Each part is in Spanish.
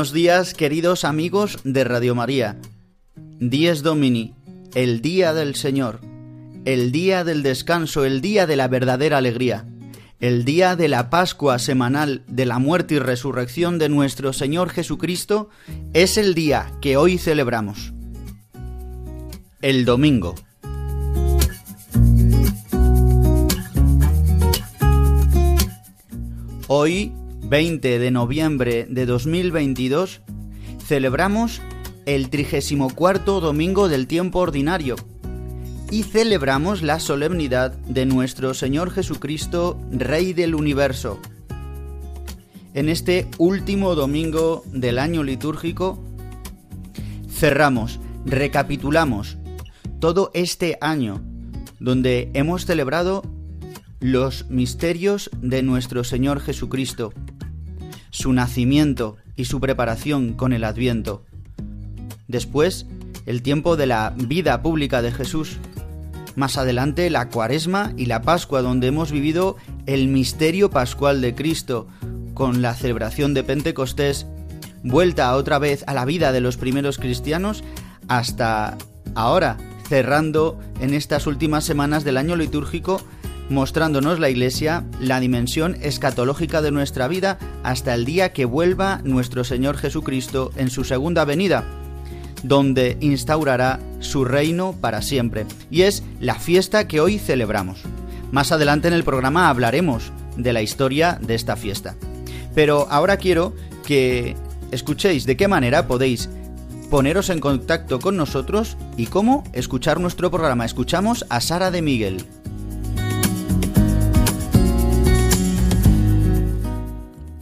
Buenos días, queridos amigos de Radio María. Dies Domini, el día del Señor, el día del descanso, el día de la verdadera alegría, el día de la Pascua semanal de la muerte y resurrección de nuestro Señor Jesucristo, es el día que hoy celebramos. El domingo. Hoy 20 de noviembre de 2022, celebramos el 34 domingo del tiempo ordinario y celebramos la solemnidad de nuestro Señor Jesucristo, Rey del Universo. En este último domingo del año litúrgico, cerramos, recapitulamos todo este año donde hemos celebrado los misterios de nuestro Señor Jesucristo su nacimiento y su preparación con el adviento. Después, el tiempo de la vida pública de Jesús. Más adelante, la cuaresma y la Pascua, donde hemos vivido el misterio pascual de Cristo, con la celebración de Pentecostés, vuelta otra vez a la vida de los primeros cristianos, hasta ahora, cerrando en estas últimas semanas del año litúrgico mostrándonos la Iglesia la dimensión escatológica de nuestra vida hasta el día que vuelva nuestro Señor Jesucristo en su segunda venida, donde instaurará su reino para siempre. Y es la fiesta que hoy celebramos. Más adelante en el programa hablaremos de la historia de esta fiesta. Pero ahora quiero que escuchéis de qué manera podéis poneros en contacto con nosotros y cómo escuchar nuestro programa. Escuchamos a Sara de Miguel.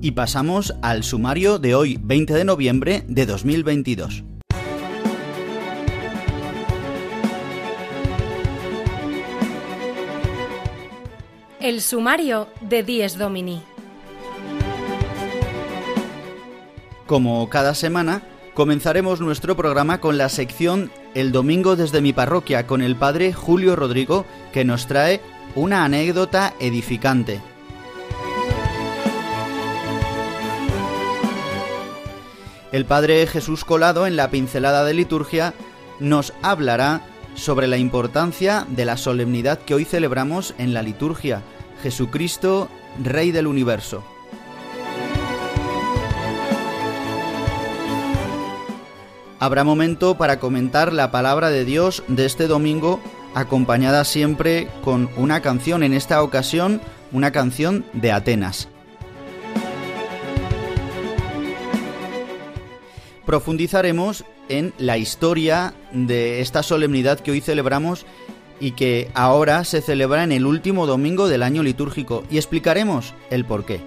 Y pasamos al sumario de hoy, 20 de noviembre de 2022. El sumario de Dies Domini. Como cada semana, comenzaremos nuestro programa con la sección El Domingo desde mi parroquia con el padre Julio Rodrigo, que nos trae una anécdota edificante. El Padre Jesús Colado en la pincelada de liturgia nos hablará sobre la importancia de la solemnidad que hoy celebramos en la liturgia, Jesucristo, Rey del Universo. Habrá momento para comentar la palabra de Dios de este domingo, acompañada siempre con una canción, en esta ocasión una canción de Atenas. Profundizaremos en la historia de esta solemnidad que hoy celebramos y que ahora se celebra en el último domingo del año litúrgico y explicaremos el por qué.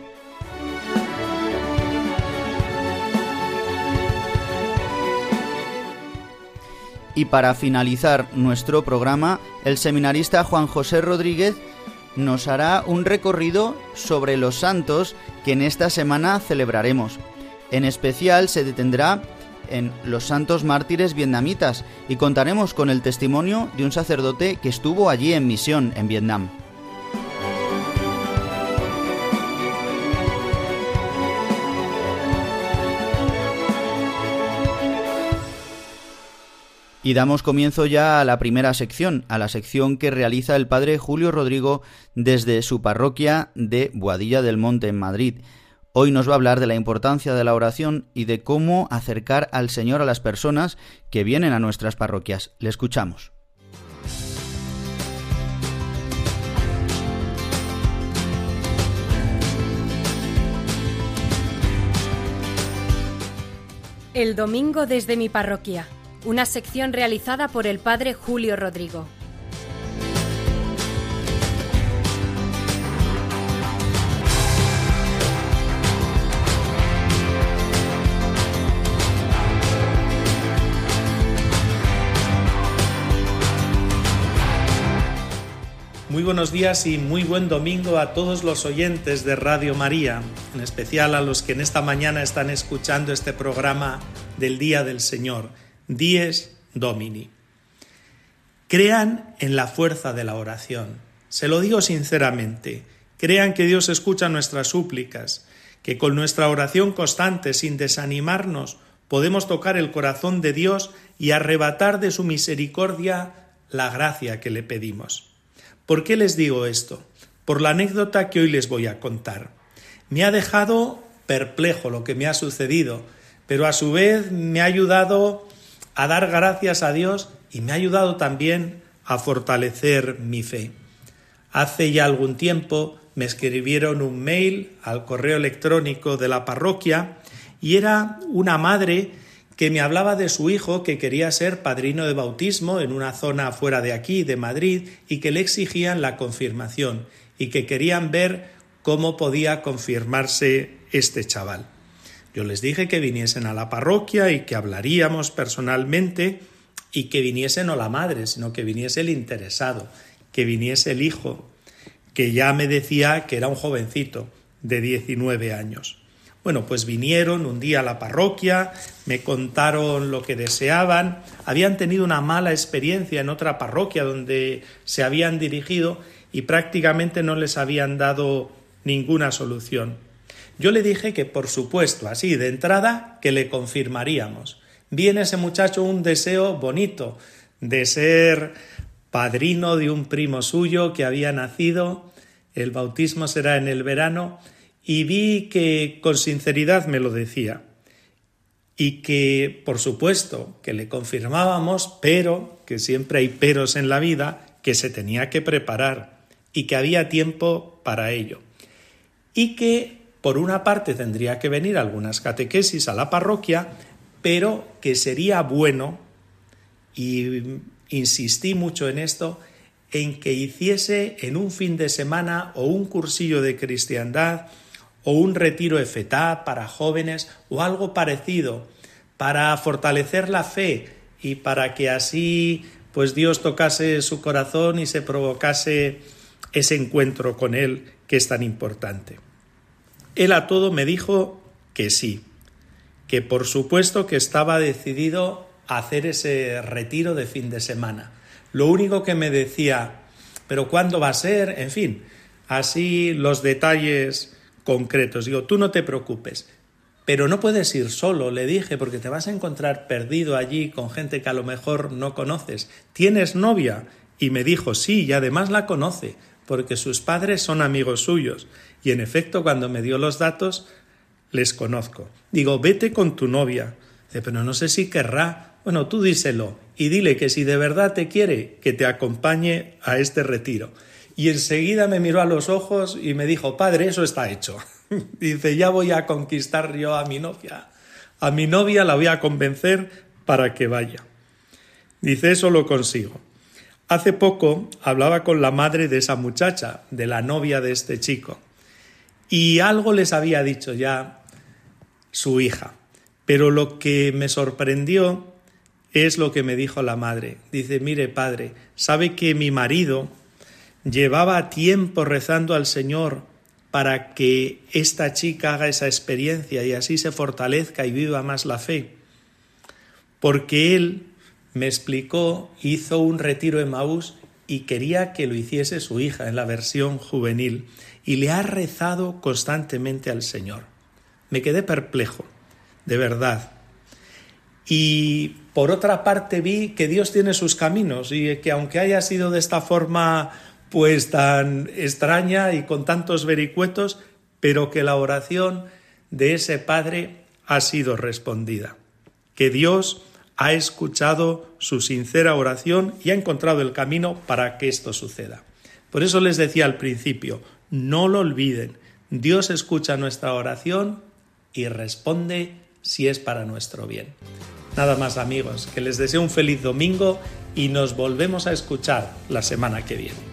Y para finalizar nuestro programa, el seminarista Juan José Rodríguez nos hará un recorrido sobre los santos que en esta semana celebraremos. En especial se detendrá en los santos mártires vietnamitas y contaremos con el testimonio de un sacerdote que estuvo allí en misión en Vietnam. Y damos comienzo ya a la primera sección, a la sección que realiza el padre Julio Rodrigo desde su parroquia de Boadilla del Monte en Madrid. Hoy nos va a hablar de la importancia de la oración y de cómo acercar al Señor a las personas que vienen a nuestras parroquias. Le escuchamos. El domingo desde mi parroquia una sección realizada por el padre Julio Rodrigo. Muy buenos días y muy buen domingo a todos los oyentes de Radio María, en especial a los que en esta mañana están escuchando este programa del Día del Señor. Dies Domini. Crean en la fuerza de la oración. Se lo digo sinceramente. Crean que Dios escucha nuestras súplicas, que con nuestra oración constante, sin desanimarnos, podemos tocar el corazón de Dios y arrebatar de su misericordia la gracia que le pedimos. ¿Por qué les digo esto? Por la anécdota que hoy les voy a contar. Me ha dejado perplejo lo que me ha sucedido, pero a su vez me ha ayudado a dar gracias a Dios y me ha ayudado también a fortalecer mi fe. Hace ya algún tiempo me escribieron un mail al correo electrónico de la parroquia y era una madre que me hablaba de su hijo que quería ser padrino de bautismo en una zona fuera de aquí, de Madrid, y que le exigían la confirmación y que querían ver cómo podía confirmarse este chaval. Yo les dije que viniesen a la parroquia y que hablaríamos personalmente y que viniese no la madre, sino que viniese el interesado, que viniese el hijo, que ya me decía que era un jovencito de 19 años. Bueno, pues vinieron un día a la parroquia, me contaron lo que deseaban, habían tenido una mala experiencia en otra parroquia donde se habían dirigido y prácticamente no les habían dado ninguna solución. Yo le dije que, por supuesto, así de entrada, que le confirmaríamos. Viene ese muchacho un deseo bonito de ser padrino de un primo suyo que había nacido, el bautismo será en el verano, y vi que con sinceridad me lo decía. Y que, por supuesto, que le confirmábamos, pero, que siempre hay peros en la vida, que se tenía que preparar y que había tiempo para ello. Y que por una parte tendría que venir algunas catequesis a la parroquia, pero que sería bueno, y insistí mucho en esto, en que hiciese en un fin de semana o un cursillo de cristiandad o un retiro de fetá para jóvenes o algo parecido para fortalecer la fe y para que así pues Dios tocase su corazón y se provocase ese encuentro con él que es tan importante. Él a todo me dijo que sí, que por supuesto que estaba decidido a hacer ese retiro de fin de semana. Lo único que me decía, pero ¿cuándo va a ser? En fin, así los detalles concretos. Digo, tú no te preocupes, pero no puedes ir solo, le dije, porque te vas a encontrar perdido allí con gente que a lo mejor no conoces. ¿Tienes novia? Y me dijo, sí, y además la conoce, porque sus padres son amigos suyos. Y en efecto, cuando me dio los datos, les conozco. Digo, vete con tu novia. Dice, pero no sé si querrá. Bueno, tú díselo y dile que si de verdad te quiere, que te acompañe a este retiro. Y enseguida me miró a los ojos y me dijo, padre, eso está hecho. Dice, ya voy a conquistar yo a mi novia. A mi novia la voy a convencer para que vaya. Dice, eso lo consigo. Hace poco hablaba con la madre de esa muchacha, de la novia de este chico, y algo les había dicho ya su hija. Pero lo que me sorprendió es lo que me dijo la madre. Dice, mire padre, sabe que mi marido llevaba tiempo rezando al Señor para que esta chica haga esa experiencia y así se fortalezca y viva más la fe. Porque él me explicó, hizo un retiro en Maús y quería que lo hiciese su hija en la versión juvenil y le ha rezado constantemente al Señor. Me quedé perplejo, de verdad. Y por otra parte vi que Dios tiene sus caminos y que aunque haya sido de esta forma pues tan extraña y con tantos vericuetos, pero que la oración de ese Padre ha sido respondida. Que Dios ha escuchado su sincera oración y ha encontrado el camino para que esto suceda. Por eso les decía al principio, no lo olviden, Dios escucha nuestra oración y responde si es para nuestro bien. Nada más amigos, que les deseo un feliz domingo y nos volvemos a escuchar la semana que viene.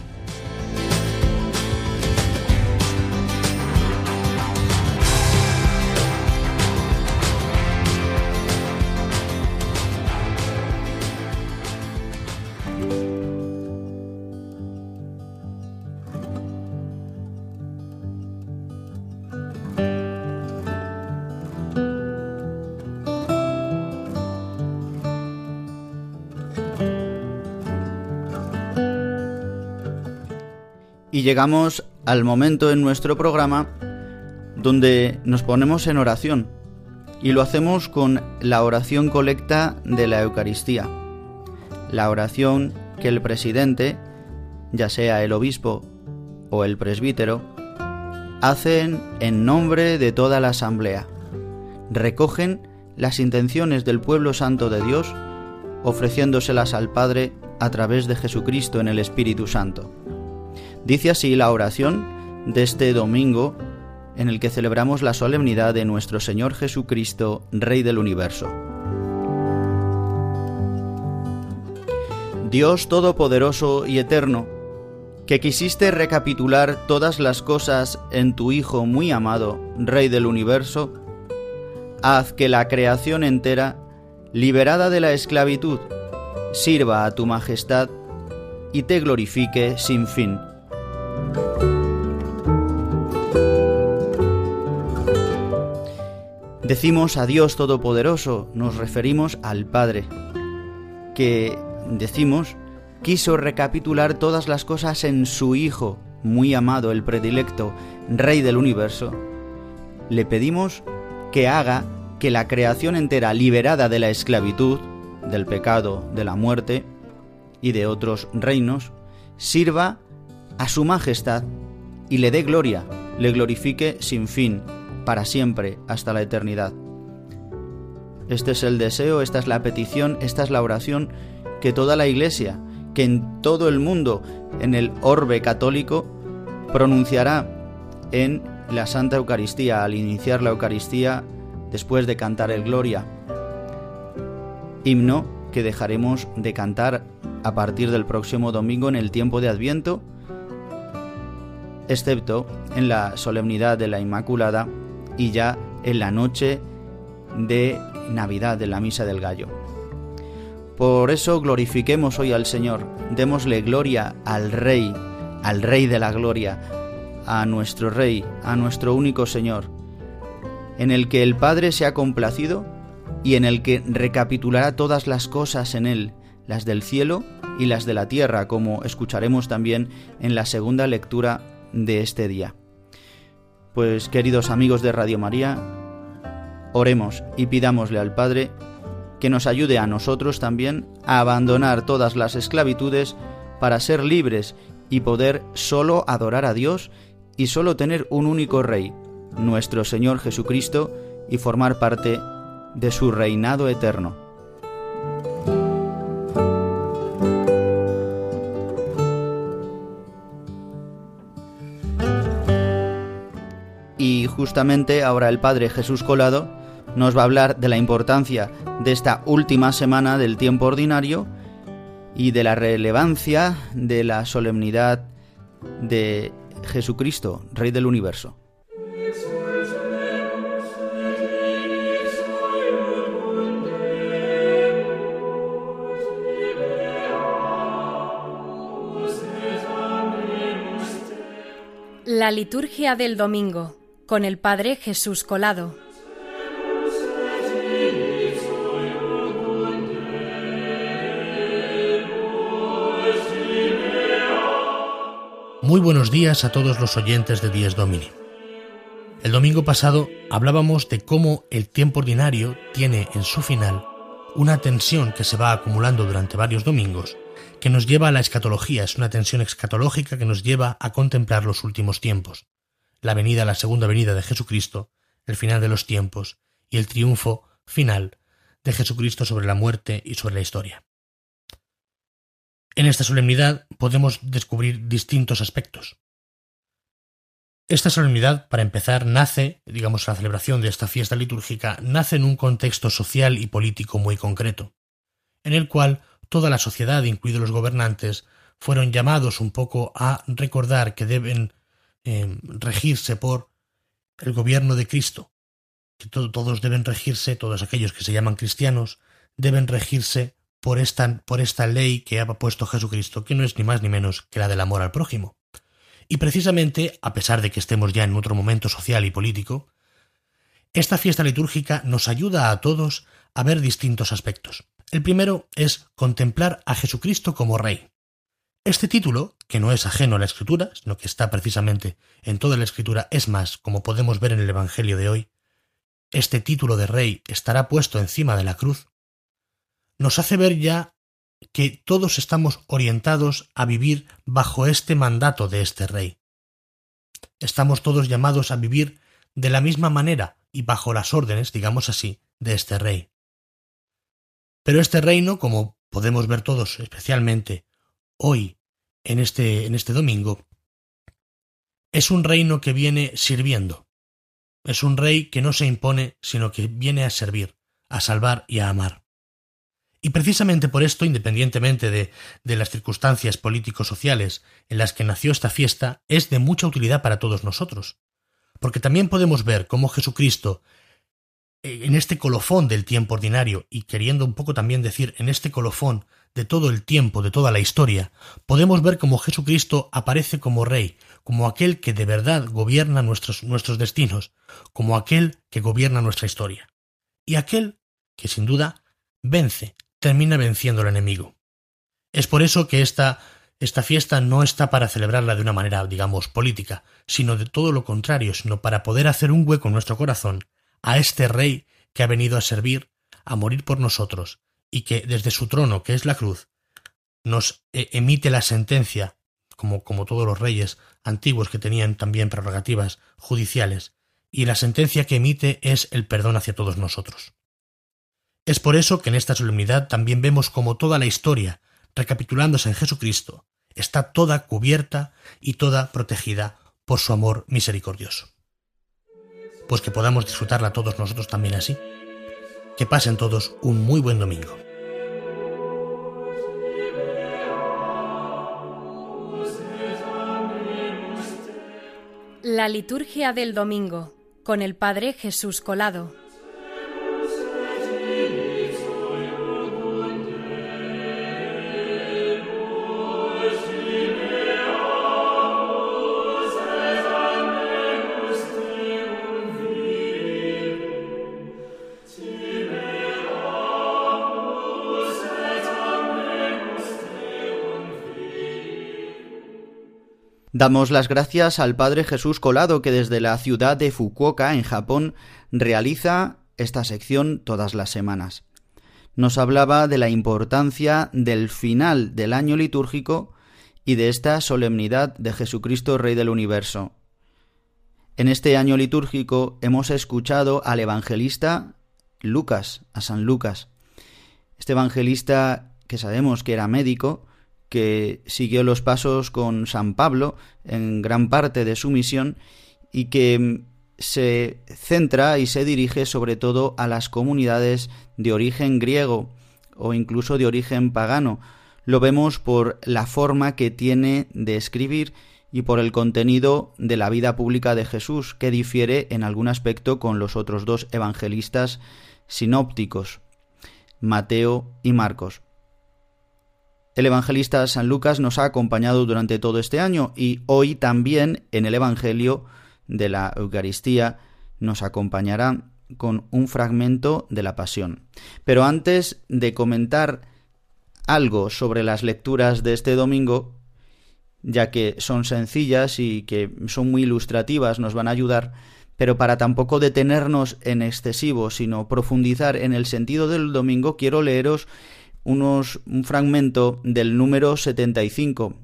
Llegamos al momento en nuestro programa donde nos ponemos en oración y lo hacemos con la oración colecta de la Eucaristía. La oración que el presidente, ya sea el obispo o el presbítero, hacen en nombre de toda la asamblea. Recogen las intenciones del pueblo santo de Dios, ofreciéndoselas al Padre a través de Jesucristo en el Espíritu Santo. Dice así la oración de este domingo en el que celebramos la solemnidad de nuestro Señor Jesucristo, Rey del universo. Dios Todopoderoso y Eterno, que quisiste recapitular todas las cosas en tu Hijo muy amado, Rey del universo, haz que la creación entera, liberada de la esclavitud, sirva a tu majestad y te glorifique sin fin Decimos a Dios Todopoderoso, nos referimos al Padre, que decimos quiso recapitular todas las cosas en su Hijo, muy amado, el predilecto, Rey del universo. Le pedimos que haga que la creación entera liberada de la esclavitud, del pecado, de la muerte y de otros reinos, sirva a su majestad y le dé gloria, le glorifique sin fin, para siempre, hasta la eternidad. Este es el deseo, esta es la petición, esta es la oración que toda la Iglesia, que en todo el mundo, en el orbe católico, pronunciará en la Santa Eucaristía, al iniciar la Eucaristía, después de cantar el Gloria. Himno que dejaremos de cantar a partir del próximo domingo en el tiempo de Adviento excepto en la solemnidad de la Inmaculada y ya en la noche de Navidad de la Misa del Gallo. Por eso glorifiquemos hoy al Señor, démosle gloria al Rey, al Rey de la Gloria, a nuestro Rey, a nuestro único Señor, en el que el Padre se ha complacido y en el que recapitulará todas las cosas en Él, las del cielo y las de la tierra, como escucharemos también en la segunda lectura de este día. Pues queridos amigos de Radio María, oremos y pidámosle al Padre que nos ayude a nosotros también a abandonar todas las esclavitudes para ser libres y poder solo adorar a Dios y solo tener un único Rey, nuestro Señor Jesucristo, y formar parte de su reinado eterno. Justamente ahora el Padre Jesús Colado nos va a hablar de la importancia de esta última semana del tiempo ordinario y de la relevancia de la solemnidad de Jesucristo, Rey del Universo. La liturgia del domingo con el Padre Jesús Colado. Muy buenos días a todos los oyentes de Dies Domini. El domingo pasado hablábamos de cómo el tiempo ordinario tiene en su final una tensión que se va acumulando durante varios domingos que nos lleva a la escatología, es una tensión escatológica que nos lleva a contemplar los últimos tiempos, la venida, la segunda venida de Jesucristo, el final de los tiempos y el triunfo final de Jesucristo sobre la muerte y sobre la historia. En esta solemnidad podemos descubrir distintos aspectos. Esta solemnidad, para empezar, nace, digamos, la celebración de esta fiesta litúrgica, nace en un contexto social y político muy concreto, en el cual toda la sociedad, incluidos los gobernantes, fueron llamados un poco a recordar que deben regirse por el gobierno de Cristo, que todos deben regirse, todos aquellos que se llaman cristianos, deben regirse por esta, por esta ley que ha puesto Jesucristo, que no es ni más ni menos que la del amor al prójimo. Y precisamente, a pesar de que estemos ya en otro momento social y político, esta fiesta litúrgica nos ayuda a todos a ver distintos aspectos. El primero es contemplar a Jesucristo como Rey. Este título, que no es ajeno a la Escritura, sino que está precisamente en toda la Escritura, es más, como podemos ver en el Evangelio de hoy, este título de Rey estará puesto encima de la cruz, nos hace ver ya que todos estamos orientados a vivir bajo este mandato de este Rey. Estamos todos llamados a vivir de la misma manera y bajo las órdenes, digamos así, de este Rey. Pero este reino, como podemos ver todos, especialmente hoy, en este, en este domingo, es un reino que viene sirviendo. Es un rey que no se impone, sino que viene a servir, a salvar y a amar. Y precisamente por esto, independientemente de, de las circunstancias político-sociales en las que nació esta fiesta, es de mucha utilidad para todos nosotros. Porque también podemos ver cómo Jesucristo eh, en este colofón del tiempo ordinario y queriendo un poco también decir en este colofón de todo el tiempo, de toda la historia, podemos ver cómo Jesucristo aparece como Rey, como aquel que de verdad gobierna nuestros, nuestros destinos, como aquel que gobierna nuestra historia, y aquel que sin duda vence, termina venciendo al enemigo. Es por eso que esta, esta fiesta no está para celebrarla de una manera, digamos, política, sino de todo lo contrario, sino para poder hacer un hueco en nuestro corazón a este Rey que ha venido a servir, a morir por nosotros, y que desde su trono, que es la cruz, nos eh, emite la sentencia, como, como todos los reyes antiguos que tenían también prerrogativas judiciales, y la sentencia que emite es el perdón hacia todos nosotros. Es por eso que en esta solemnidad también vemos como toda la historia, recapitulándose en Jesucristo, está toda cubierta y toda protegida por su amor misericordioso pues que podamos disfrutarla todos nosotros también así. Que pasen todos un muy buen domingo. La liturgia del domingo con el Padre Jesús Colado. Damos las gracias al Padre Jesús Colado que desde la ciudad de Fukuoka, en Japón, realiza esta sección todas las semanas. Nos hablaba de la importancia del final del año litúrgico y de esta solemnidad de Jesucristo Rey del Universo. En este año litúrgico hemos escuchado al evangelista Lucas, a San Lucas. Este evangelista que sabemos que era médico, que siguió los pasos con San Pablo en gran parte de su misión y que mm, se centra y se dirige sobre todo a las comunidades de origen griego o incluso de origen pagano. Lo vemos por la forma que tiene de escribir y por el contenido de la vida pública de Jesús, que difiere en algún aspecto con los otros dos evangelistas sinópticos, Mateo y Marcos. El evangelista San Lucas nos ha acompañado durante todo este año y hoy también en el Evangelio de la Eucaristía nos acompañará con un fragmento de la Pasión. Pero antes de comentar algo sobre las lecturas de este domingo, ya que son sencillas y que son muy ilustrativas, nos van a ayudar, pero para tampoco detenernos en excesivo, sino profundizar en el sentido del domingo, quiero leeros unos, un fragmento del número 75,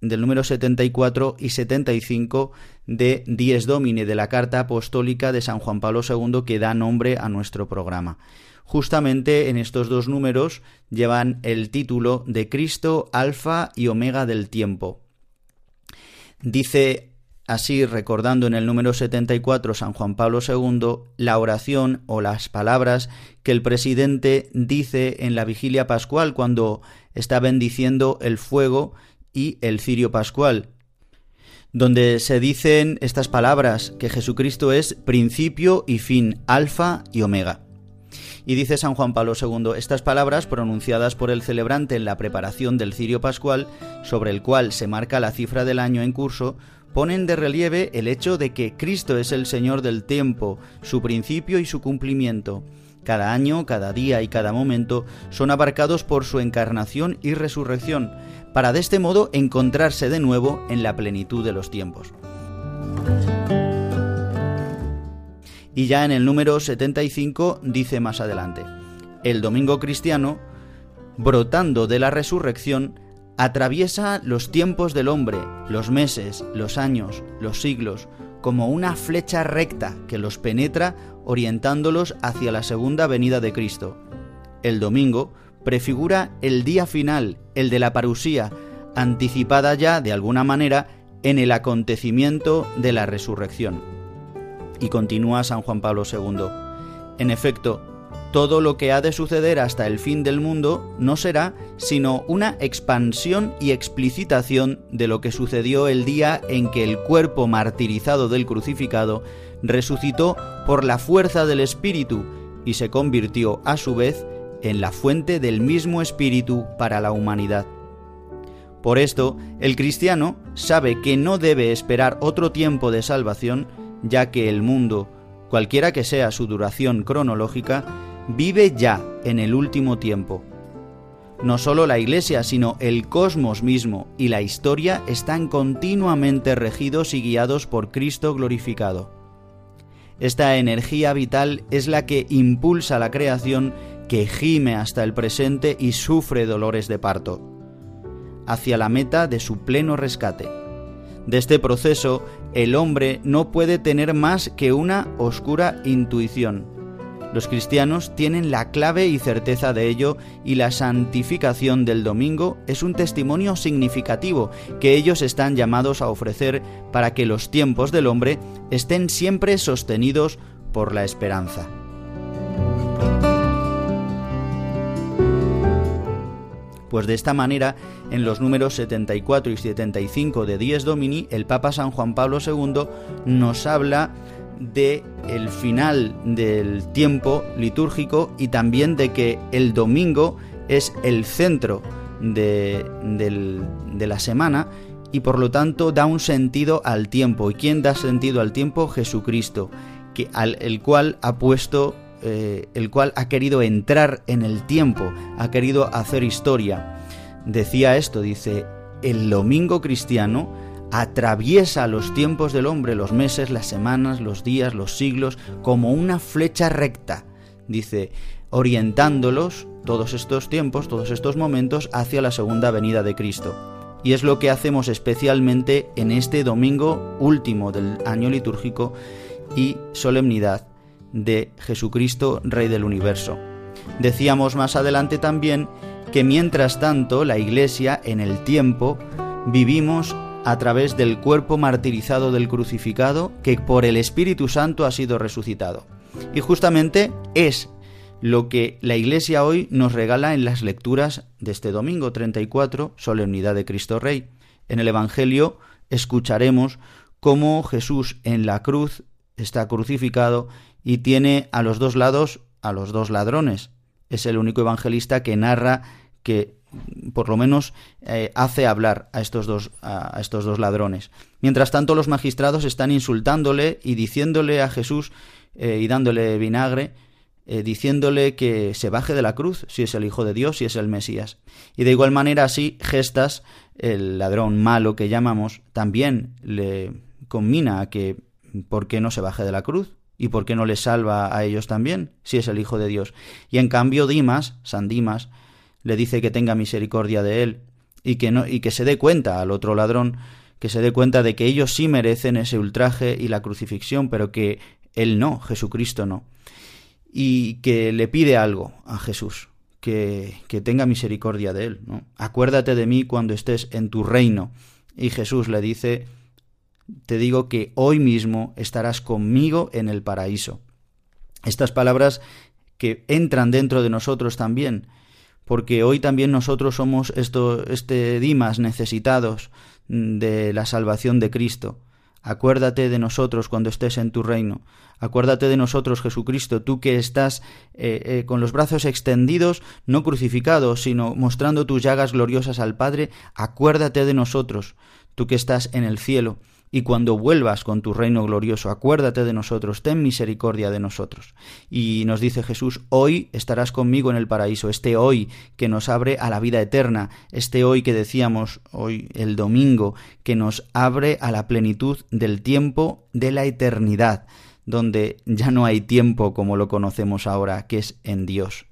del número 74 y 75 de Dies Domini, de la carta apostólica de San Juan Pablo II que da nombre a nuestro programa. Justamente en estos dos números llevan el título de Cristo, Alfa y Omega del tiempo. Dice así, recordando en el número 74 San Juan Pablo II, la oración o las palabras que el presidente dice en la vigilia pascual cuando está bendiciendo el fuego y el cirio pascual, donde se dicen estas palabras, que Jesucristo es principio y fin, alfa y omega. Y dice San Juan Pablo II, estas palabras pronunciadas por el celebrante en la preparación del cirio pascual, sobre el cual se marca la cifra del año en curso, ponen de relieve el hecho de que Cristo es el Señor del tiempo, su principio y su cumplimiento. Cada año, cada día y cada momento son abarcados por su encarnación y resurrección, para de este modo encontrarse de nuevo en la plenitud de los tiempos. Y ya en el número 75 dice más adelante, el domingo cristiano, brotando de la resurrección, atraviesa los tiempos del hombre, los meses, los años, los siglos, como una flecha recta que los penetra orientándolos hacia la segunda venida de Cristo. El domingo prefigura el día final, el de la parusía, anticipada ya de alguna manera en el acontecimiento de la resurrección. Y continúa San Juan Pablo II. En efecto, todo lo que ha de suceder hasta el fin del mundo no será sino una expansión y explicitación de lo que sucedió el día en que el cuerpo martirizado del crucificado resucitó por la fuerza del Espíritu y se convirtió a su vez en la fuente del mismo Espíritu para la humanidad. Por esto, el cristiano sabe que no debe esperar otro tiempo de salvación, ya que el mundo, cualquiera que sea su duración cronológica, vive ya en el último tiempo. No solo la Iglesia, sino el cosmos mismo y la historia están continuamente regidos y guiados por Cristo glorificado. Esta energía vital es la que impulsa la creación que gime hasta el presente y sufre dolores de parto, hacia la meta de su pleno rescate. De este proceso, el hombre no puede tener más que una oscura intuición, los cristianos tienen la clave y certeza de ello y la santificación del domingo es un testimonio significativo que ellos están llamados a ofrecer para que los tiempos del hombre estén siempre sostenidos por la esperanza. Pues de esta manera, en los números 74 y 75 de Dies Domini, el Papa San Juan Pablo II nos habla de el final del tiempo litúrgico y también de que el domingo es el centro de, la semana y por lo tanto da un sentido al tiempo. ¿Y quién da sentido al tiempo? Jesucristo, que, al, el cual ha puesto, eh, el cual ha querido entrar en el tiempo, ha querido hacer historia. Decía esto, dice, el domingo cristiano atraviesa los tiempos del hombre, los meses, las semanas, los días, los siglos, como una flecha recta, dice, orientándolos todos estos tiempos, todos estos momentos hacia la segunda venida de Cristo. Y es lo que hacemos especialmente en este domingo último del año litúrgico y solemnidad de Jesucristo, Rey del Universo. Decíamos más adelante también que mientras tanto la Iglesia en el tiempo vivimos a través del cuerpo martirizado del crucificado que por el Espíritu Santo ha sido resucitado. Y justamente es lo que la Iglesia hoy nos regala en las lecturas de este domingo 34, Solemnidad de Cristo Rey. En el Evangelio escucharemos cómo Jesús en la cruz está crucificado y tiene a los dos lados a los dos ladrones. Es el único evangelista que narra que por lo menos eh, hace hablar a estos, dos, a estos dos ladrones. Mientras tanto, los magistrados están insultándole y diciéndole a Jesús eh, y dándole vinagre, eh, diciéndole que se baje de la cruz, si es el Hijo de Dios, si es el Mesías. Y de igual manera, así, Gestas, el ladrón malo que llamamos, también le conmina a que, ¿por qué no se baje de la cruz? ¿Y por qué no le salva a ellos también, si es el Hijo de Dios? Y en cambio, Dimas, San Dimas, le dice que tenga misericordia de él y que, no, y que se dé cuenta al otro ladrón, que se dé cuenta de que ellos sí merecen ese ultraje y la crucifixión, pero que él no, Jesucristo no. Y que le pide algo a Jesús, que, que tenga misericordia de él. Acuérdate de mí cuando estés en tu reino. Y Jesús le dice, te digo que hoy mismo estarás conmigo en el paraíso. Estas palabras que entran dentro de nosotros también, porque hoy también nosotros somos esto, este Dimas necesitados de la salvación de Cristo. Acuérdate de nosotros cuando estés en tu reino. Acuérdate de nosotros, Jesucristo, tú que estás eh, eh, con los brazos extendidos, no crucificados, sino mostrando tus llagas gloriosas al Padre. Acuérdate de nosotros, tú que estás en el cielo y cuando vuelvas con tu reino glorioso, acuérdate de nosotros, ten misericordia de nosotros. Y nos dice Jesús, hoy estarás conmigo en el paraíso, este hoy que nos abre a la vida eterna, este hoy que decíamos hoy el domingo, que nos abre a la plenitud del tiempo de la eternidad, donde ya no hay tiempo como lo conocemos ahora, que es en Dios.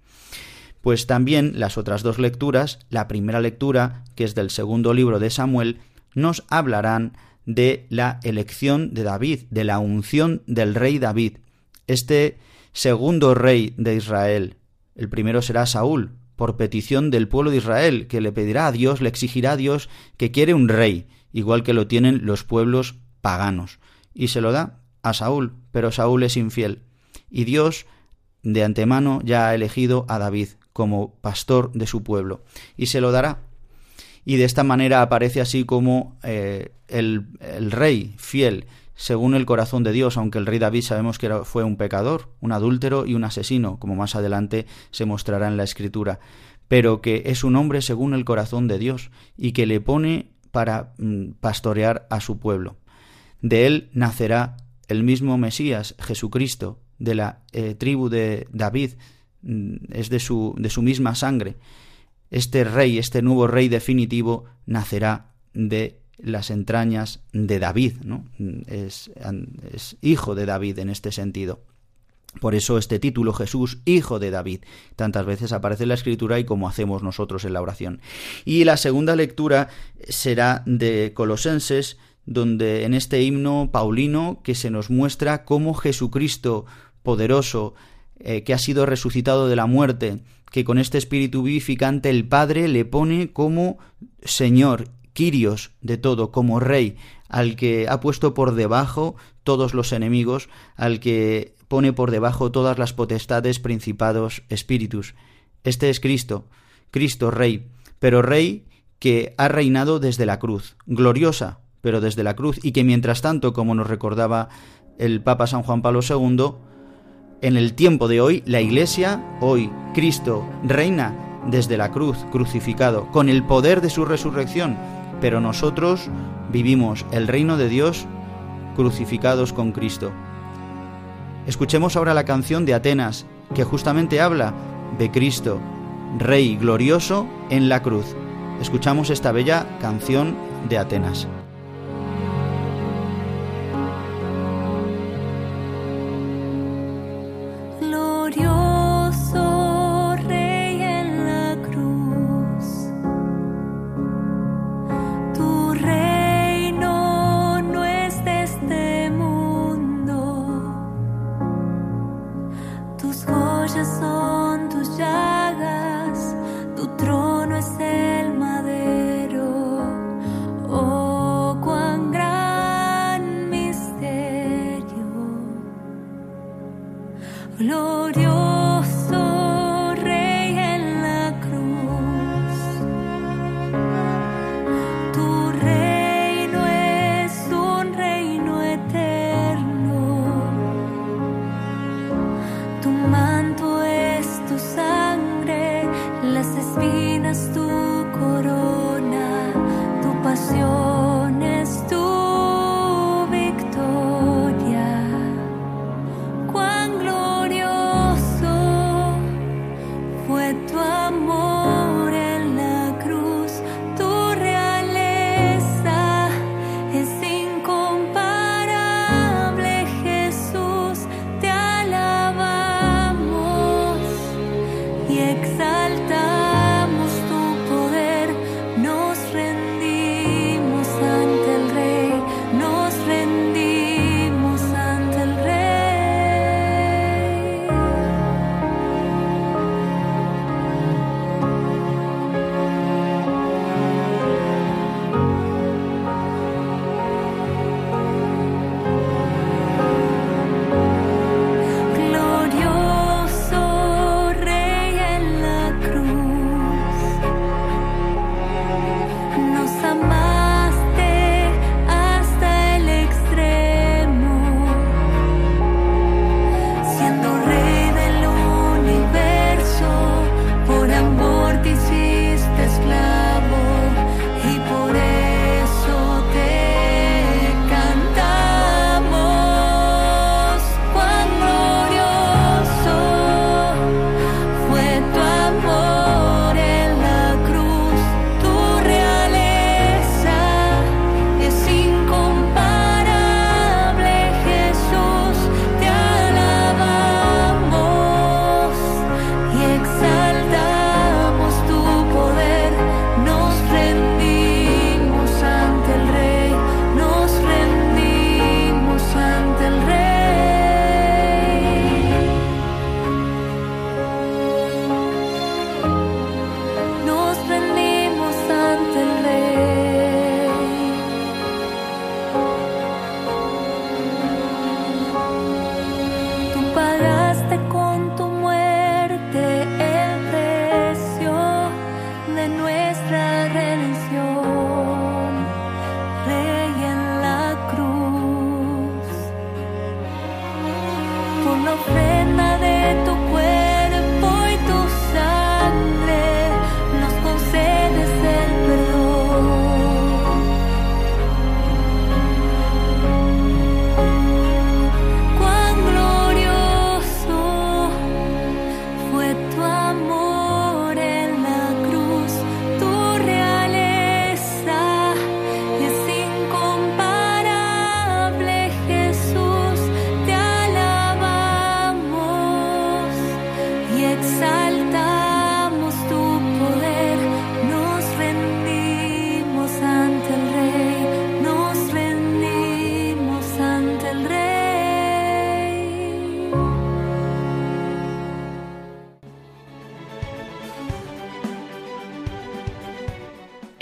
Pues también las otras dos lecturas, la primera lectura, que es del segundo libro de Samuel, nos hablarán de la elección de David, de la unción del rey David. Este segundo rey de Israel, el primero será Saúl, por petición del pueblo de Israel, que le pedirá a Dios, le exigirá a Dios que quiere un rey, igual que lo tienen los pueblos paganos. Y se lo da a Saúl, pero Saúl es infiel. Y Dios de antemano ya ha elegido a David como pastor de su pueblo, y se lo dará y de esta manera aparece así como eh, el, rey fiel según el corazón de Dios, aunque el rey David sabemos que fue un pecador, un adúltero y un asesino, como más adelante se mostrará en la escritura, pero que es un hombre según el corazón de Dios y que le pone para mm, pastorear a su pueblo. De él nacerá el mismo Mesías, Jesucristo, de la eh, tribu de David, mm, es de su, de su misma sangre, este rey, este nuevo rey definitivo, nacerá de las entrañas de David, ¿no? Es, hijo de David en este sentido. Por eso este título, Jesús, hijo de David, tantas veces aparece en la escritura y como hacemos nosotros en la oración. Y la segunda lectura será de Colosenses, donde en este himno paulino que se nos muestra cómo Jesucristo poderoso, eh, que ha sido resucitado de la muerte, que con este espíritu vivificante el Padre le pone como Señor, Quirios de todo, como Rey, al que ha puesto por debajo todos los enemigos, al que pone por debajo todas las potestades, principados, espíritus. Este es Cristo, Cristo Rey, pero Rey que ha reinado desde la cruz, gloriosa, pero desde la cruz, y que mientras tanto, como nos recordaba el Papa San Juan Pablo II, en el tiempo de hoy, la Iglesia, hoy Cristo, reina desde la cruz, crucificado, con el poder de su resurrección, pero nosotros vivimos el reino de Dios crucificados con Cristo. Escuchemos ahora la canción de Atenas, que justamente habla de Cristo, Rey glorioso en la cruz. Escuchamos esta bella canción de Atenas.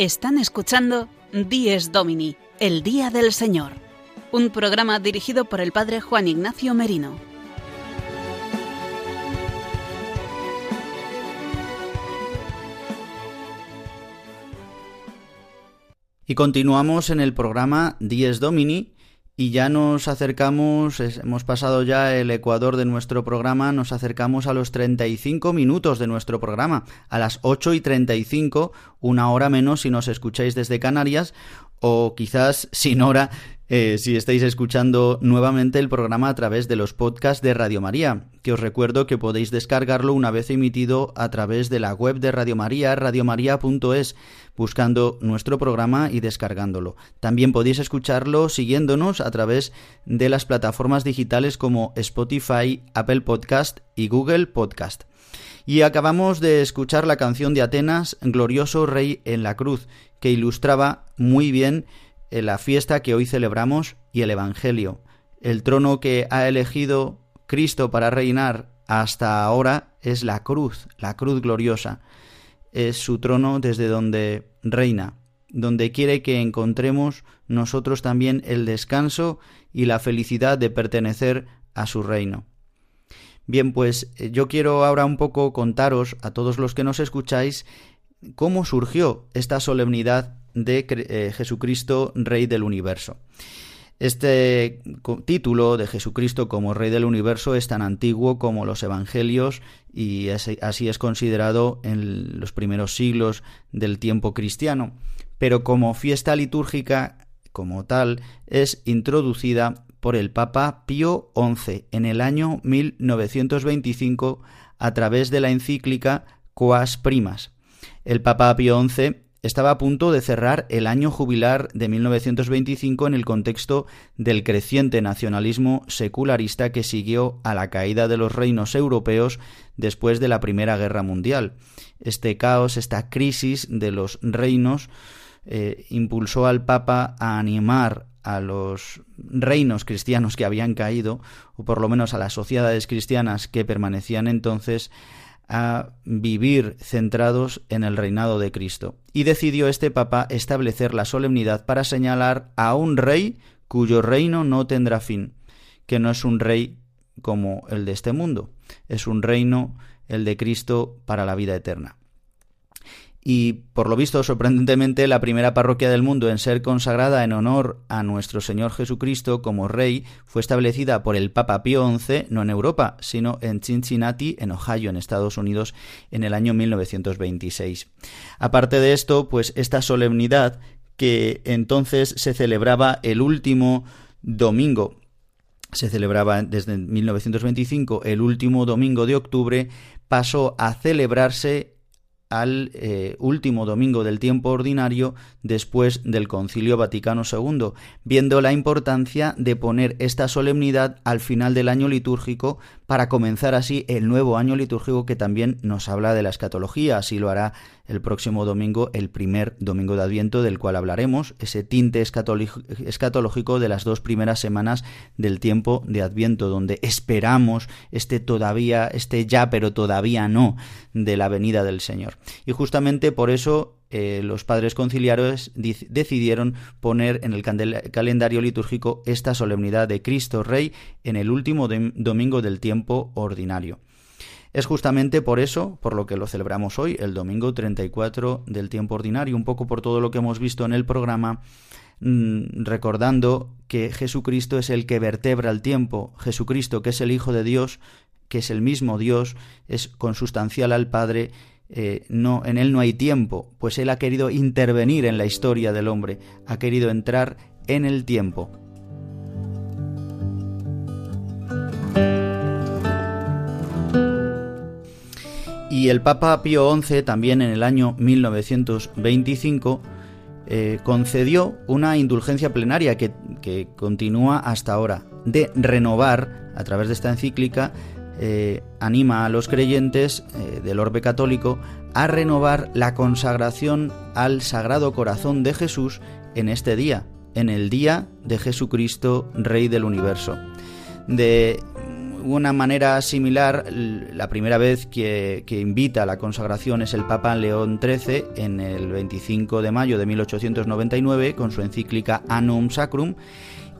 Están escuchando Dies Domini, el Día del Señor, un programa dirigido por el Padre Juan Ignacio Merino. Y continuamos en el programa Dies Domini y ya nos acercamos, hemos pasado ya el ecuador de nuestro programa, nos acercamos a los 35 minutos de nuestro programa, a las 8 y 35, una hora menos si nos escucháis desde Canarias, o quizás sin hora eh, si estáis escuchando nuevamente el programa a través de los podcasts de Radio María, que os recuerdo que podéis descargarlo una vez emitido a través de la web de Radio María, radiomaria.es, buscando nuestro programa y descargándolo. También podéis escucharlo siguiéndonos a través de las plataformas digitales como Spotify, Apple Podcast y Google Podcast. Y acabamos de escuchar la canción de Atenas, Glorioso Rey en la Cruz, que ilustraba muy bien la fiesta que hoy celebramos y el Evangelio. El trono que ha elegido Cristo para reinar hasta ahora es la cruz, la cruz gloriosa. Es su trono desde donde reina, donde quiere que encontremos nosotros también el descanso y la felicidad de pertenecer a su reino. Bien, pues eh, yo quiero ahora un poco contaros a todos los que nos escucháis cómo surgió esta solemnidad de eh, Jesucristo, Rey del Universo. Este título de Jesucristo como Rey del Universo es tan antiguo como los Evangelios y así es considerado en los primeros siglos del tiempo cristiano, pero como fiesta litúrgica como tal es introducida por el Papa Pío XI en el año 1925 a través de la encíclica Quas Primas. El Papa Pío XI estaba a punto de cerrar el año jubilar de 1925 en el contexto del creciente nacionalismo secularista que siguió a la caída de los reinos europeos después de la Primera Guerra Mundial. Este caos, esta crisis de los reinos, eh, impulsó al Papa a animar a los reinos cristianos que habían caído, o por lo menos a las sociedades cristianas que permanecían entonces, a vivir centrados en el reinado de Cristo. Y decidió este Papa establecer la solemnidad para señalar a un rey cuyo reino no tendrá fin, que no es un rey como el de este mundo, es un reino, el de Cristo, para la vida eterna y por lo visto sorprendentemente la primera parroquia del mundo en ser consagrada en honor a nuestro Señor Jesucristo como Rey fue establecida por el Papa Pío XI no en Europa, sino en Cincinnati, en Ohio, en Estados Unidos, en el año 1926. Aparte de esto, pues esta solemnidad que entonces se celebraba el último domingo se celebraba desde 1925 el último domingo de octubre, pasó a celebrarse al eh, último domingo del tiempo ordinario después del Concilio Vaticano II, viendo la importancia de poner esta solemnidad al final del año litúrgico para comenzar así el nuevo año litúrgico que también nos habla de la escatología, así lo hará el próximo domingo, el primer domingo de Adviento del cual hablaremos, ese tinte escatológico de las dos primeras semanas del tiempo de Adviento, donde esperamos este todavía, este ya pero todavía no de la venida del Señor. Y justamente por eso eh, los padres conciliares decidieron poner en el calendario litúrgico esta solemnidad de Cristo Rey en el último domingo del tiempo ordinario. Es justamente por eso, por lo que lo celebramos hoy, el domingo 34 del tiempo ordinario, un poco por todo lo que hemos visto en el programa, mm, recordando que Jesucristo es el que vertebra el tiempo, Jesucristo que es el Hijo de Dios, que es el mismo Dios, es consustancial al Padre, eh, no, en él no hay tiempo, pues él ha querido intervenir en la historia del hombre, ha querido entrar en el tiempo. Y el Papa Pío XI, también en el año 1925, eh, concedió una indulgencia plenaria que, continúa hasta ahora, de renovar, a través de esta encíclica, eh, anima a los creyentes eh, del orbe católico a renovar la consagración al Sagrado Corazón de Jesús en este día, en el día de Jesucristo, Rey del Universo. De una manera similar, la primera vez que, invita a la consagración es el Papa León XIII en el 25 de mayo de 1899 con su encíclica Annum Sacrum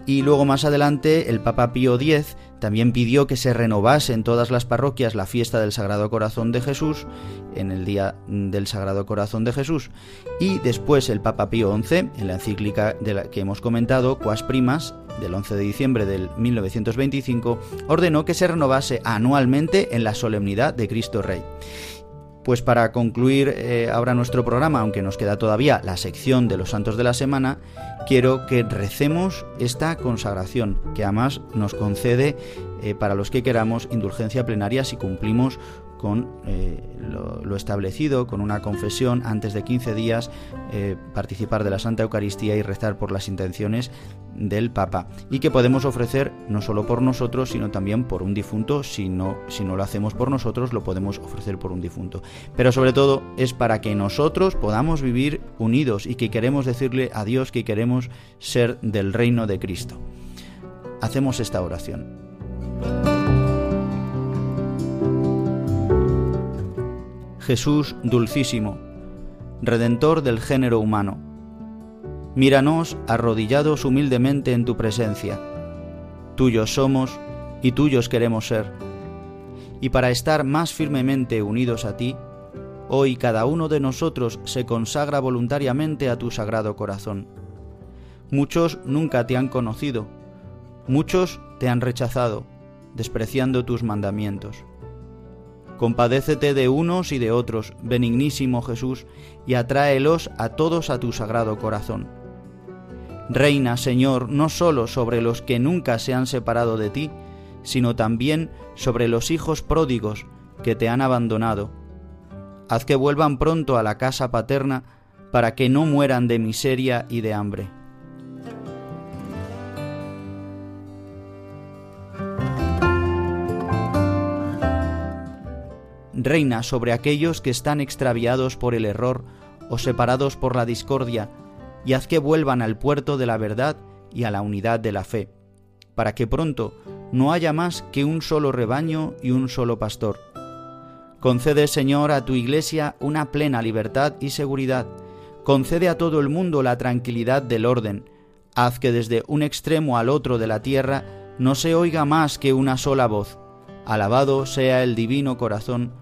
y luego más adelante el Papa Pío X también pidió que se renovase en todas las parroquias la fiesta del Sagrado Corazón de Jesús en el día del Sagrado Corazón de Jesús y después el Papa Pío XI en la encíclica de la que hemos comentado Quas Primas del 11 de diciembre del 1925 ordenó que se renovase anualmente en la solemnidad de Cristo Rey. Pues para concluir eh, ahora nuestro programa, aunque nos queda todavía la sección de los santos de la semana, quiero que recemos esta consagración, que además nos concede eh, para los que queramos indulgencia plenaria si cumplimos con eh, lo, establecido, con una confesión antes de 15 días, eh, participar de la Santa Eucaristía y rezar por las intenciones del Papa. Y que podemos ofrecer no solo por nosotros, sino también por un difunto. Si no, si no lo hacemos por nosotros, lo podemos ofrecer por un difunto. Pero sobre todo es para que nosotros podamos vivir unidos y que queremos decirle a Dios que queremos ser del reino de Cristo. Hacemos esta oración. Jesús dulcísimo, Redentor del género humano, míranos arrodillados humildemente en tu presencia. Tuyos somos y tuyos queremos ser. y para estar más firmemente unidos a ti, hoy cada uno de nosotros se consagra voluntariamente a tu sagrado corazón. Muchos nunca te han conocido, muchos te han rechazado, despreciando tus mandamientos. Compadécete de unos y de otros, benignísimo Jesús, y atráelos a todos a tu sagrado corazón. Reina, Señor, no sólo sobre los que nunca se han separado de ti, sino también sobre los hijos pródigos que te han abandonado. Haz que vuelvan pronto a la casa paterna para que no mueran de miseria y de hambre. Reina sobre aquellos que están extraviados por el error o separados por la discordia, y haz que vuelvan al puerto de la verdad y a la unidad de la fe, para que pronto no haya más que un solo rebaño y un solo pastor. Concede, Señor, a tu Iglesia una plena libertad y seguridad. Concede a todo el mundo la tranquilidad del orden. Haz que desde un extremo al otro de la tierra no se oiga más que una sola voz. Alabado sea el divino corazón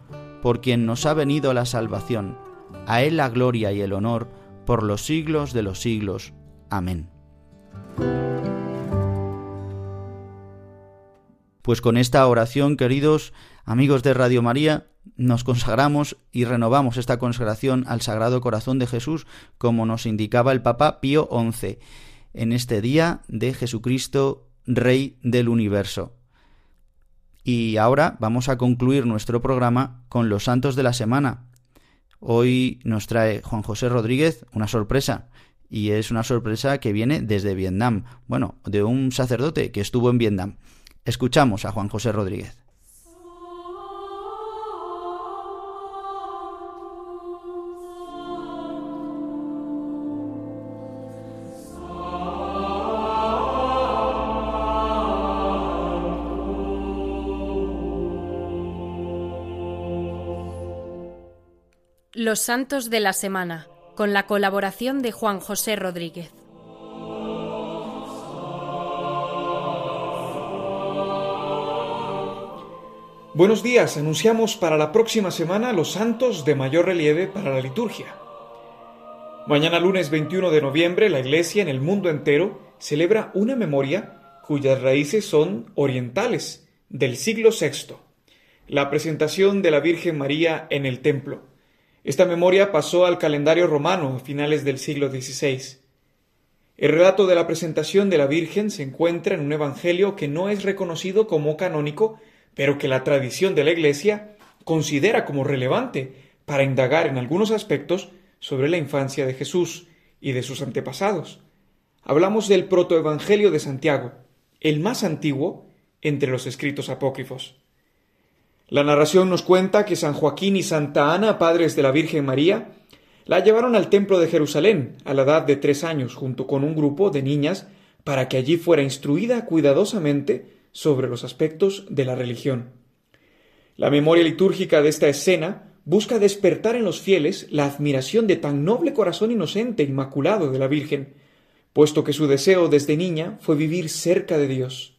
por quien nos ha venido la salvación. A Él la gloria y el honor por los siglos de los siglos. Amén. Pues con esta oración, queridos amigos de Radio María, nos consagramos y renovamos esta consagración al Sagrado Corazón de Jesús, como nos indicaba el Papa Pío XI, en este día de Jesucristo, Rey del universo. Y ahora vamos a concluir nuestro programa con los santos de la semana. Hoy nos trae Juan José Rodríguez una sorpresa, y es una sorpresa que viene desde Vietnam, bueno, de un sacerdote que estuvo en Vietnam. Escuchamos a Juan José Rodríguez. Los Santos de la Semana, con la colaboración de Juan José Rodríguez. Buenos días, anunciamos para la próxima semana los santos de mayor relieve para la liturgia. Mañana lunes 21 de noviembre la Iglesia en el mundo entero celebra una memoria cuyas raíces son orientales, del siglo VI, la presentación de la Virgen María en el templo. Esta memoria pasó al calendario romano a finales del siglo XVI. El relato de la presentación de la Virgen se encuentra en un evangelio que no es reconocido como canónico, pero que la tradición de la Iglesia considera como relevante para indagar en algunos aspectos sobre la infancia de Jesús y de sus antepasados. Hablamos del protoevangelio de Santiago, el más antiguo entre los escritos apócrifos. La narración nos cuenta que San Joaquín y Santa Ana, padres de la Virgen María, la llevaron al templo de Jerusalén a la edad de tres años junto con un grupo de niñas para que allí fuera instruida cuidadosamente sobre los aspectos de la religión. La memoria litúrgica de esta escena busca despertar en los fieles la admiración de tan noble corazón inocente e inmaculado de la Virgen, puesto que su deseo desde niña fue vivir cerca de Dios.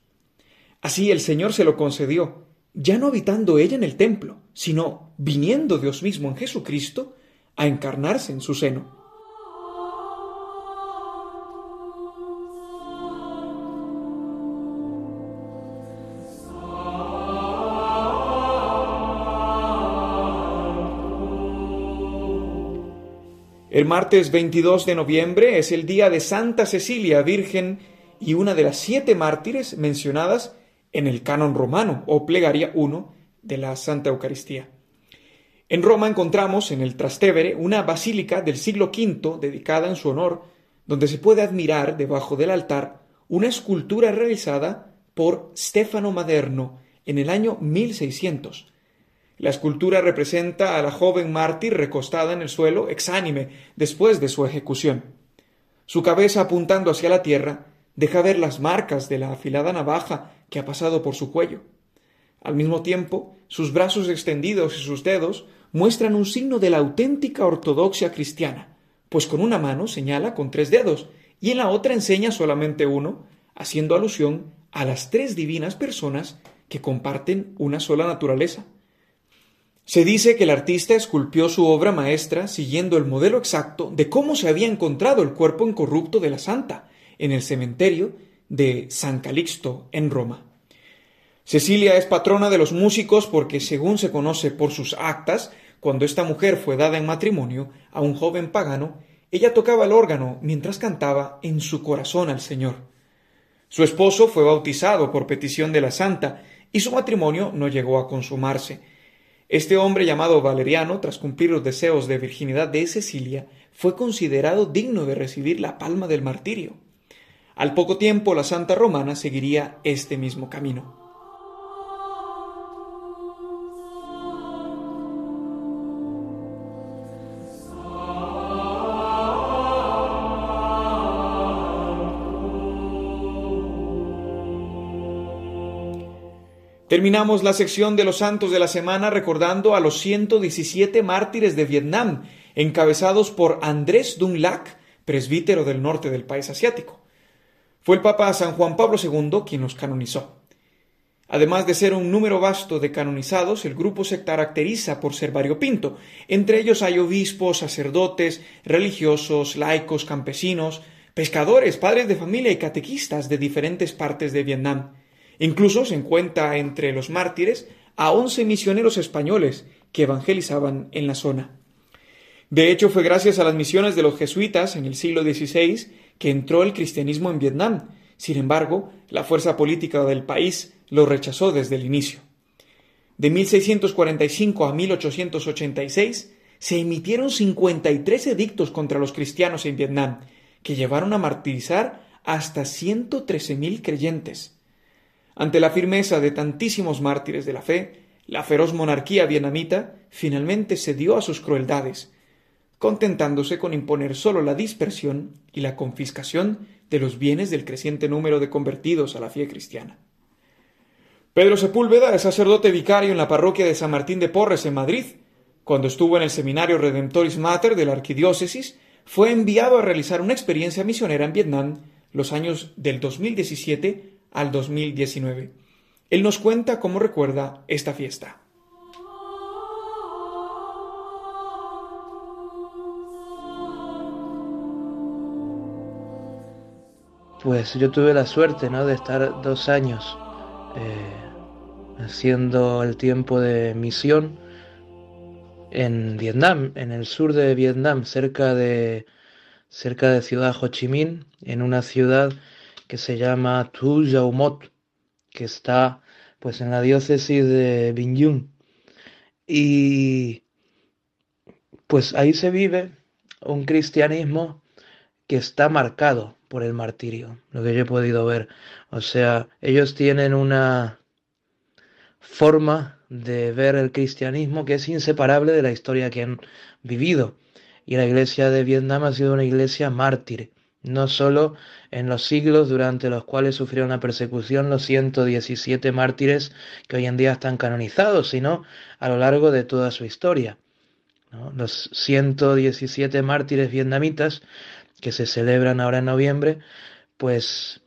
Así el Señor se lo concedió, ya no habitando ella en el templo, sino viniendo Dios mismo en Jesucristo a encarnarse en su seno. El martes 22 de noviembre es el día de Santa Cecilia Virgen y una de las siete mártires mencionadas en el canon romano o plegaria 1 de la Santa Eucaristía. En Roma encontramos en el Trastevere una basílica del siglo V dedicada en su honor, donde se puede admirar debajo del altar una escultura realizada por Stefano Maderno en el año 1600. La escultura representa a la joven mártir recostada en el suelo, exánime, después de su ejecución. Su cabeza apuntando hacia la tierra deja ver las marcas de la afilada navaja que ha pasado por su cuello. Al mismo tiempo, sus brazos extendidos y sus dedos muestran un signo de la auténtica ortodoxia cristiana, pues con una mano señala con tres dedos y en la otra enseña solamente uno, haciendo alusión a las tres divinas personas que comparten una sola naturaleza, Se dice que el artista esculpió su obra maestra siguiendo el modelo exacto de cómo se había encontrado el cuerpo incorrupto de la santa en el cementerio de San Calixto en Roma. Cecilia es patrona de los músicos porque, según se conoce por sus actas, cuando esta mujer fue dada en matrimonio a un joven pagano, ella tocaba el órgano mientras cantaba en su corazón al Señor. Su esposo fue bautizado por petición de la santa y su matrimonio no llegó a consumarse. Este hombre llamado Valeriano, tras cumplir los deseos de virginidad de Cecilia, fue considerado digno de recibir la palma del martirio. Al poco tiempo la santa romana seguiría este mismo camino. Terminamos la sección de los santos de la semana recordando a los 117 mártires de Vietnam, encabezados por Andrés Dunlac, presbítero del norte del país asiático. Fue el Papa San Juan Pablo II quien los canonizó. Además de ser un número vasto de canonizados, el grupo se caracteriza por ser variopinto. Entre ellos hay obispos, sacerdotes, religiosos, laicos, campesinos, pescadores, padres de familia y catequistas de diferentes partes de Vietnam. Incluso se encuentra entre los mártires a once misioneros españoles que evangelizaban en la zona. De hecho, fue gracias a las misiones de los jesuitas en el siglo XVI que entró el cristianismo en Vietnam. Sin embargo, la fuerza política del país lo rechazó desde el inicio. De 1645 a 1886 se emitieron 53 edictos contra los cristianos en Vietnam, que llevaron a martirizar hasta 113.000 creyentes. Ante la firmeza de tantísimos mártires de la fe, la feroz monarquía vietnamita finalmente cedió a sus crueldades, contentándose con imponer sólo la dispersión y la confiscación de los bienes del creciente número de convertidos a la fe cristiana. Pedro Sepúlveda es sacerdote vicario en la parroquia de San Martín de Porres en Madrid. Cuando estuvo en el seminario Redemptoris Mater de la arquidiócesis, fue enviado a realizar una experiencia misionera en Vietnam los años del 2017 al 2019. Él nos cuenta cómo recuerda esta fiesta. Pues yo tuve la suerte ¿no? de estar dos años eh, haciendo el tiempo de misión en Vietnam, en el sur de Vietnam, cerca de, cerca de Ciudad Ho Chi Minh, en una ciudad que se llama Tu Yaumot, que está pues en la diócesis de Binyun. Y pues ahí se vive un cristianismo que está marcado por el martirio, lo que yo he podido ver. O sea, ellos tienen una forma de ver el cristianismo que es inseparable de la historia que han vivido. Y la iglesia de Vietnam ha sido una iglesia mártir no solo en los siglos durante los cuales sufrieron la persecución los 117 mártires que hoy en día están canonizados, sino a lo largo de toda su historia. Los 117 mártires vietnamitas que se celebran ahora en noviembre, pues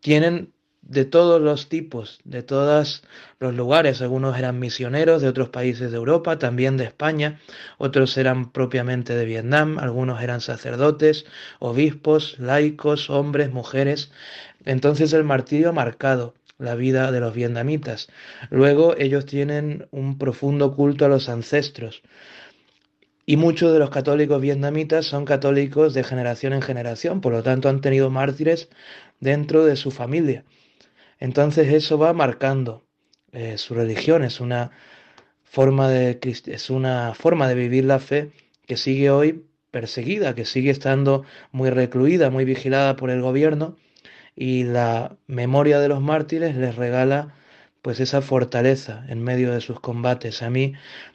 tienen de todos los tipos, de todos los lugares. Algunos eran misioneros de otros países de Europa, también de España, otros eran propiamente de Vietnam, algunos eran sacerdotes, obispos, laicos, hombres, mujeres. Entonces el martirio ha marcado la vida de los vietnamitas. Luego ellos tienen un profundo culto a los ancestros. Y muchos de los católicos vietnamitas son católicos de generación en generación, por lo tanto han tenido mártires dentro de su familia. Entonces eso va marcando eh, su religión, es una, forma de, es una forma de vivir la fe que sigue hoy perseguida, que sigue estando muy recluida, muy vigilada por el gobierno y la memoria de los mártires les regala pues esa fortaleza en medio de sus combates. A mí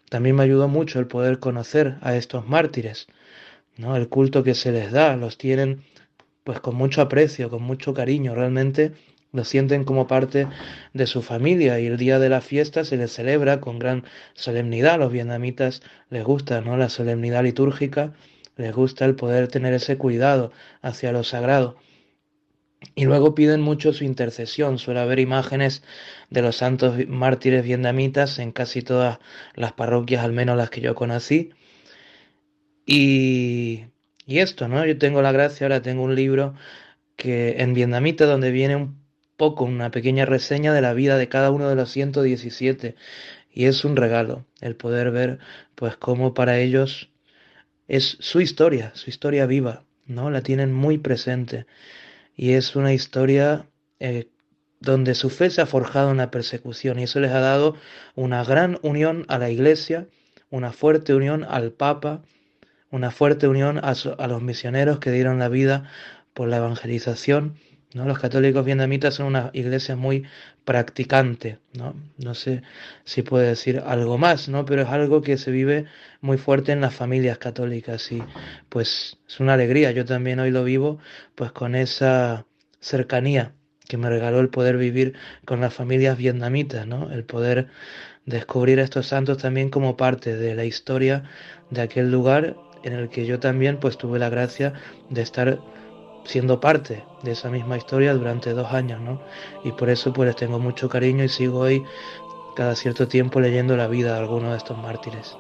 también me ayudó mucho el poder conocer a estos mártires, ¿no? El culto que se les da, los tienen pues con mucho aprecio, con mucho cariño, realmente lo sienten como parte de su familia y el día de la fiesta se les celebra con gran solemnidad. A los vietnamitas les gusta ¿no? la solemnidad litúrgica, les gusta el poder tener ese cuidado hacia lo sagrado. Y luego piden mucho su intercesión. Suele haber imágenes de los santos mártires vietnamitas en casi todas las parroquias, al menos las que yo conocí. Y, y esto, ¿no? Yo tengo la gracia, ahora tengo un libro que en vietnamita donde viene un poco, una pequeña reseña de la vida de cada uno de los 117. Y es un regalo el poder ver, pues, cómo para ellos es su historia, su historia viva, ¿no? La tienen muy presente. Y es una historia eh, donde su fe se ha forjado en la persecución y eso les ha dado una gran unión a la iglesia, una fuerte unión al Papa, una fuerte unión a, los misioneros que dieron la vida por la evangelización ¿no? Los católicos vietnamitas son una iglesia muy practicante, ¿no? No sé si puede decir algo más, ¿no? Pero es algo que se vive muy fuerte en las familias católicas y pues es una alegría. Yo también hoy lo vivo pues con esa cercanía que me regaló el poder vivir con las familias vietnamitas, ¿no? El poder descubrir a estos santos también como parte de la historia de aquel lugar en el que yo también pues tuve la gracia de estar siendo parte de esa misma historia durante dos años, ¿no? Y por eso pues les tengo mucho cariño y sigo hoy cada cierto tiempo leyendo la vida de algunos de estos mártires.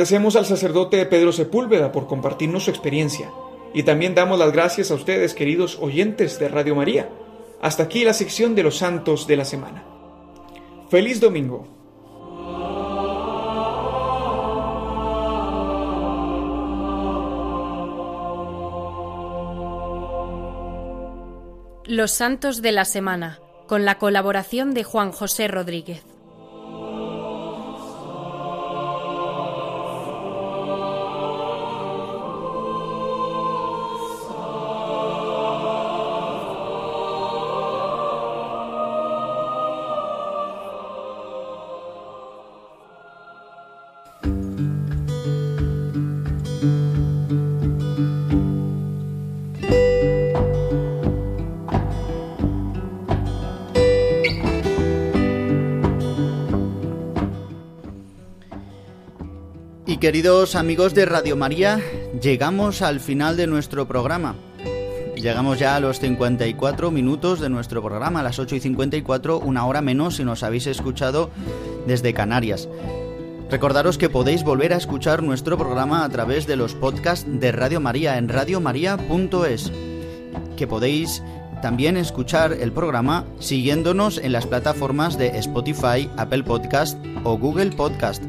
Agradecemos al sacerdote Pedro Sepúlveda por compartirnos su experiencia y también damos las gracias a ustedes, queridos oyentes de Radio María. Hasta aquí la sección de los santos de la semana. Feliz domingo. Los santos de la semana, con la colaboración de Juan José Rodríguez. Queridos amigos de Radio María, llegamos al final de nuestro programa. Llegamos ya a los 54 minutos de nuestro programa, a las 8 y 54, una hora menos si nos habéis escuchado desde Canarias. Recordaros que podéis volver a escuchar nuestro programa a través de los podcasts de Radio María en radiomaria.es. Que podéis también escuchar el programa siguiéndonos en las plataformas de Spotify, Apple Podcast o Google Podcast.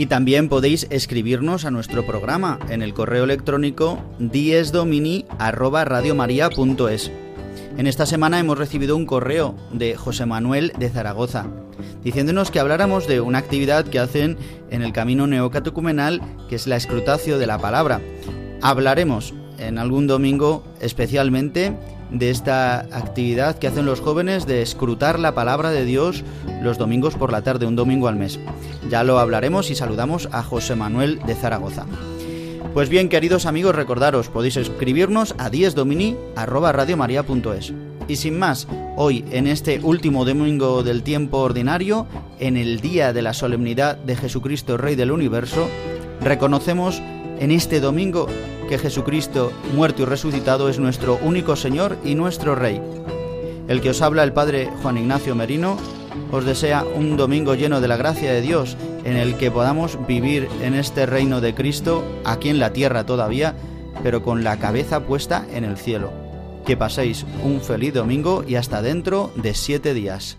Y también podéis escribirnos a nuestro programa en el correo electrónico diesdomini@radiomaria.es. En esta semana hemos recibido un correo de José Manuel de Zaragoza, diciéndonos que habláramos de una actividad que hacen en el camino neocatecumenal, que es la escrutacio de la palabra. Hablaremos en algún domingo especialmente de esta actividad que hacen los jóvenes de escrutar la palabra de Dios los domingos por la tarde, un domingo al mes. Ya lo hablaremos y saludamos a José Manuel de Zaragoza. Pues bien, queridos amigos, recordaros, podéis escribirnos a diesdomini@radiomaria.es. Y sin más, hoy en este último domingo del tiempo ordinario, en el día de la solemnidad de Jesucristo Rey del Universo, reconocemos en este domingo que Jesucristo, muerto y resucitado, es nuestro único Señor y nuestro Rey. El que os habla el Padre Juan Ignacio Merino os desea un domingo lleno de la gracia de Dios, en el que podamos vivir en este reino de Cristo, aquí en la tierra todavía, pero con la cabeza puesta en el cielo. Que paséis un feliz domingo y hasta dentro de siete días.